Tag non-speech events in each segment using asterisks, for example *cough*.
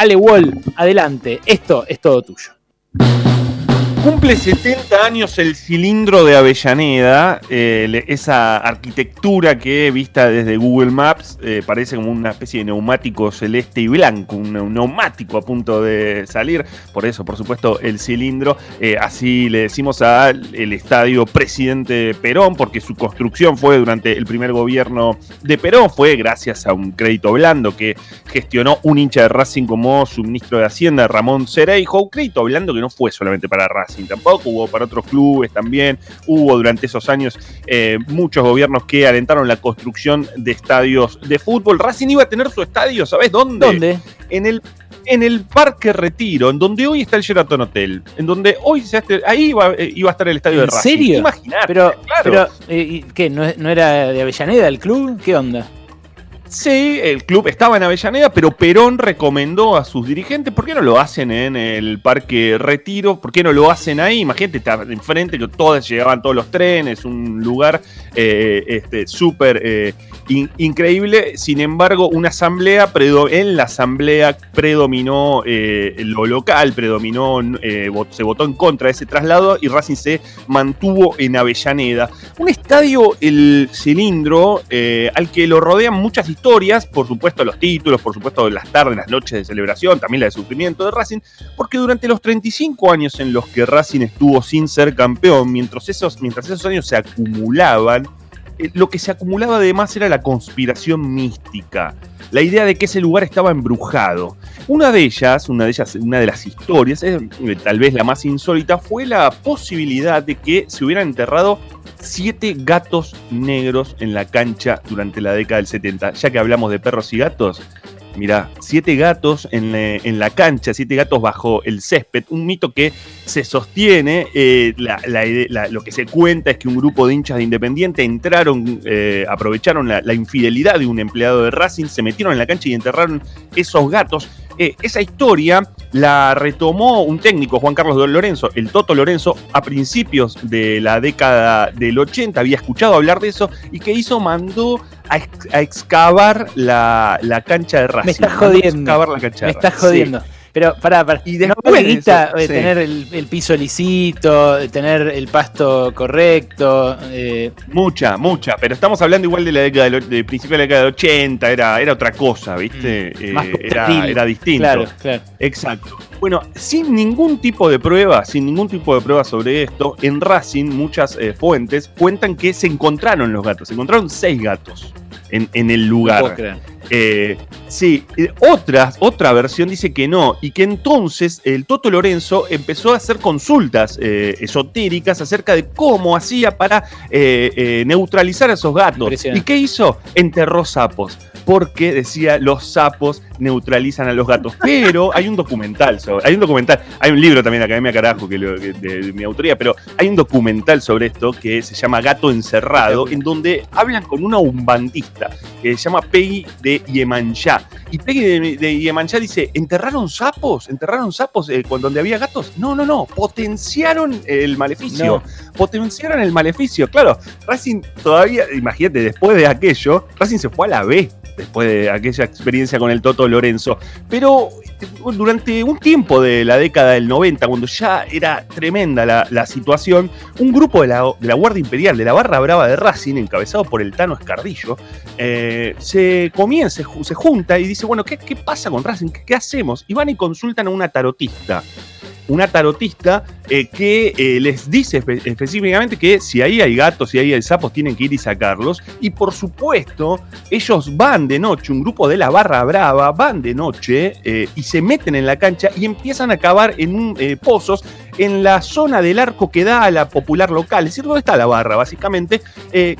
Ale Wall, adelante, esto es todo tuyo. Cumple 70 años el cilindro de Avellaneda, eh, esa arquitectura que vista desde Google Maps eh, parece como una especie de neumático celeste y blanco, un, neumático a punto de salir, por eso por supuesto el cilindro, eh, así le decimos al estadio Presidente Perón, porque su construcción fue durante el primer gobierno de Perón, fue gracias a un crédito blando que gestionó un hincha de Racing como su ministro de Hacienda, Ramón Cereijo, un crédito blando que no fue solamente para Racing, tampoco, hubo para otros clubes también, hubo durante esos años eh, muchos gobiernos que alentaron la construcción de estadios de fútbol. Racing iba a tener su estadio, ¿sabes dónde? ¿Dónde? En el en el Parque Retiro, en donde hoy está el Sheraton Hotel, en donde hoy se hace, ahí iba, eh, iba, a estar el estadio de Racing. ¿En serio? Imagínate, pero, claro. pero eh, ¿qué? ¿No, ¿No, era de Avellaneda el club? ¿Qué onda? Sí, el club estaba en Avellaneda, pero Perón recomendó a sus dirigentes, ¿por qué no lo hacen en el Parque Retiro? ¿Por qué no lo hacen ahí? Imagínate, está enfrente, que todos llegaban todos los trenes, un lugar eh, este, súper eh, increíble. Sin embargo, una asamblea, en la asamblea predominó eh, lo local, predominó, se votó en contra de ese traslado y Racing se mantuvo en Avellaneda. Un estadio, el cilindro, al que lo rodean muchas historias, por supuesto los títulos, por supuesto las tardes, las noches de celebración, también la de sufrimiento de Racing, porque durante los 35 años en los que Racing estuvo sin ser campeón, mientras esos, mientras esos años se acumulaban, lo que se acumulaba además era la conspiración mística, la idea de que ese lugar estaba embrujado. Una de ellas, una de ellas, una de las historias, eh, tal vez la más insólita, fue la posibilidad de que se hubieran enterrado siete gatos negros en la cancha durante la década del 70. Ya que hablamos de perros y gatos, Mira, siete gatos en, la cancha, siete gatos bajo el césped. Un mito que se sostiene. Eh, lo que se cuenta es que un grupo de hinchas de Independiente entraron, eh, aprovecharon la, infidelidad de un empleado de Racing, se metieron en la cancha y enterraron esos gatos. Eh, esa historia la retomó un técnico, Juan Carlos Lorenzo, el Toto Lorenzo, a principios de la década del 80. Había escuchado hablar de eso y que hizo, mandó a, excavar la, cancha de Racing. Me estás jodiendo. Me estás jodiendo. Pero pará, pará. Y después de tener el, piso lisito, tener el pasto correcto. Eh. Mucha, mucha. Pero estamos hablando igual de la década del, principio de la década del 80, era, era otra cosa, ¿viste? Mm, eh, era, era, distinto. Claro, claro. Exacto. Bueno, sin ningún tipo de prueba, sin ningún tipo de prueba sobre esto, en Racing muchas eh, fuentes cuentan que se encontraron los gatos. Se encontraron seis gatos en, en el lugar. Eh, sí, eh, otra, otra versión dice que no, y que entonces el Toto Lorenzo empezó a hacer consultas eh, esotéricas acerca de cómo hacía para neutralizar a esos gatos. ¿Y qué hizo? Enterró sapos porque decía los sapos neutralizan a los gatos. Pero hay un documental sobre, hay un documental, hay un libro también de Academia Carajo que, de, mi autoría, pero hay un documental sobre esto que se llama Gato Encerrado, en donde hablan con una umbandista que se llama Peggy de Yemanjá. Y Peggy de, de dice, ¿enterraron sapos? ¿Enterraron sapos eh, cuando donde había gatos? No, no, no, potenciaron el maleficio. Potenciaron el maleficio. Claro, Racing todavía, imagínate, después de aquello, Racing se fue a la B después de aquella experiencia con el Toto Lorenzo. Pero durante un tiempo de la década del 90, cuando ya era tremenda la, situación, un grupo de la, Guardia Imperial, de la Barra Brava de Racing, encabezado por el Tano Escardillo, eh, se comienza, se junta y dice, bueno, ¿qué, pasa con Racing? ¿Qué, hacemos? Y van y consultan a una tarotista una tarotista eh, que eh, les dice específicamente que si ahí hay gatos, si ahí hay sapos, tienen que ir y sacarlos. Y por supuesto, ellos van de noche, un grupo de la barra brava, van de noche eh, y se meten en la cancha y empiezan a cavar en pozos en la zona del arco que da a la popular local, es decir, donde está la barra, básicamente,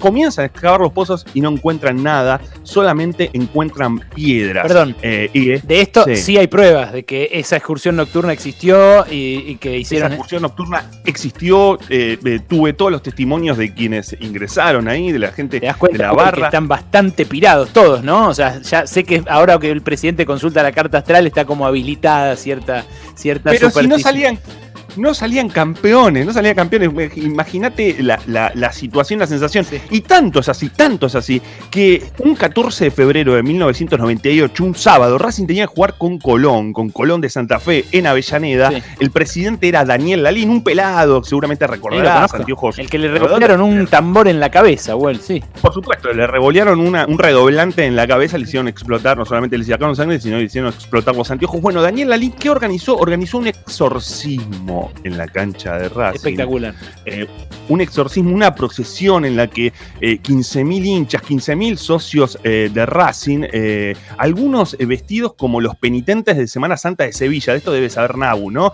comienzan a excavar los pozos y no encuentran nada, solamente encuentran piedras. Perdón, de esto sí. hay pruebas de que esa excursión nocturna existió y, que hicieron. Esa excursión nocturna existió, eh, eh, tuve todos los testimonios de quienes ingresaron ahí, de la gente de la barra. están bastante pirados todos, ¿no? O sea, ya sé que ahora que el presidente consulta la carta astral está como habilitada cierta, cierta Pero si no salían no salían campeones, no salían campeones. Imagínate la, situación, la sensación. Y tanto es así, tanto es así, que un 14 de febrero de 1998, un sábado, Racing tenía que jugar con Colón, con Colón de Santa Fe, en Avellaneda. El presidente era Daniel Lalín, un pelado, seguramente recordarás, El que le revolearon un tambor en la cabeza, Well, sí. Por supuesto, le revolearon un redoblante en la cabeza, le hicieron explotar, no solamente le sacaron sangre, sino le hicieron explotar los anteojos. Bueno, Daniel Lalín, ¿qué organizó? Organizó un exorcismo en la cancha de Racing. Espectacular. Eh, un exorcismo, una procesión en la que 15.000 eh, hinchas, 15.000 socios eh, de Racing, algunos vestidos como los penitentes de Semana Santa de Sevilla, de esto debe saber Nabu, ¿no?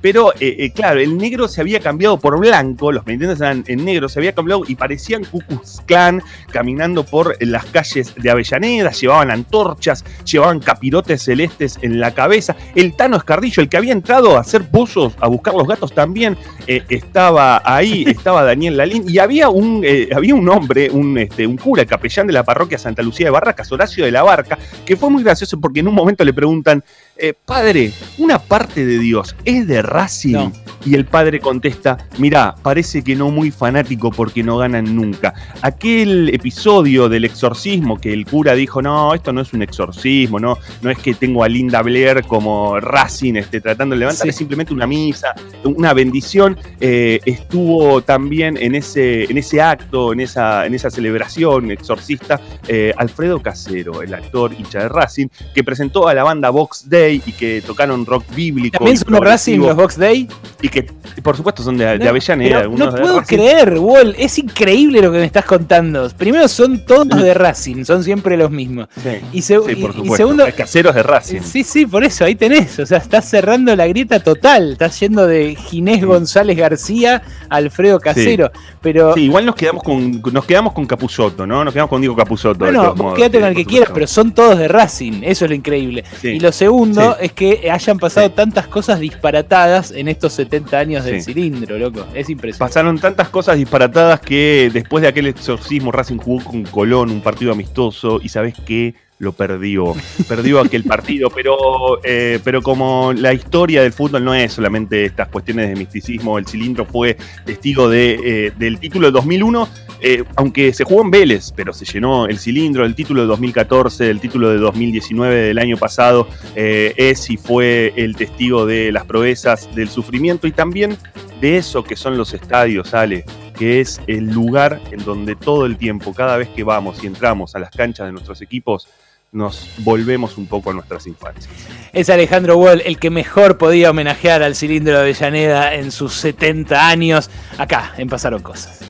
pero claro, el negro se había cambiado por blanco, los penitentes eran en negro, se había cambiado y parecían Ku Clan caminando por las calles de Avellaneda, llevaban antorchas, llevaban capirotes celestes en la cabeza. El Tano Escardillo, el que había entrado a hacer pozos, a buscar los gatos también, eh, estaba ahí, *laughs* estaba Daniel Lalín, y había un, eh, había un hombre, un, este, un cura, capellán de la parroquia Santa Lucía de Barracas, Horacio de la Barca, que fue muy gracioso porque en un momento le preguntan, eh, padre, una parte de Dios es de Racing. Y el padre contesta, mirá, parece que no muy fanático porque no ganan nunca. Aquel episodio del exorcismo que el cura dijo, no, esto no es un exorcismo, no, no es que tengo a Linda Blair como Racing este, tratando de levantar, es simplemente una misa, una bendición. Eh, estuvo también en ese, en ese acto, en esa, en esa celebración exorcista, eh, Alfredo Casero, el actor hincha de Racing, que presentó a la banda Vox Day y que tocaron rock bíblico. ¿También son Racing los Box Day? Y que, por supuesto, son de, Avellaneda. no puedo creer, Wall. Es increíble lo que me estás contando. Primero, son todos de Racing, son siempre los mismos. y, segundo. caseros de Racing. Sí, sí, por eso, ahí tenés. O sea, estás cerrando la grieta total. Estás yendo de Ginés González García a Alfredo Casero. Pero... Sí, igual nos quedamos con nos quedamos con Capuzotto, ¿no? Nos quedamos con Diego Capuzotto. Bueno, quédate con el que quieras, pero son todos de Racing. Eso es lo increíble. Y lo segundo es que hayan pasado tantas cosas disparatadas en estos 70 años del cilindro, loco. Es impresionante. Pasaron tantas cosas disparatadas que después de aquel exorcismo Racing jugó con Colón un partido amistoso y sabes qué lo perdió. Perdió aquel partido, pero, eh, pero como la historia del fútbol no es solamente estas cuestiones de misticismo, el cilindro fue testigo de, eh, del título de 2001, eh, aunque se jugó en Vélez, pero se llenó el cilindro, el título de 2014, el título de 2019 del año pasado, es y fue el testigo de las proezas del sufrimiento y también de eso que son los estadios, Ale que es el lugar en donde todo el tiempo, cada vez que vamos y entramos a las canchas de nuestros equipos, nos volvemos un poco a nuestras infancias. Es Alejandro Wall el que mejor podía homenajear al cilindro de Avellaneda en sus 70 años. Acá, en Pasaron Cosas.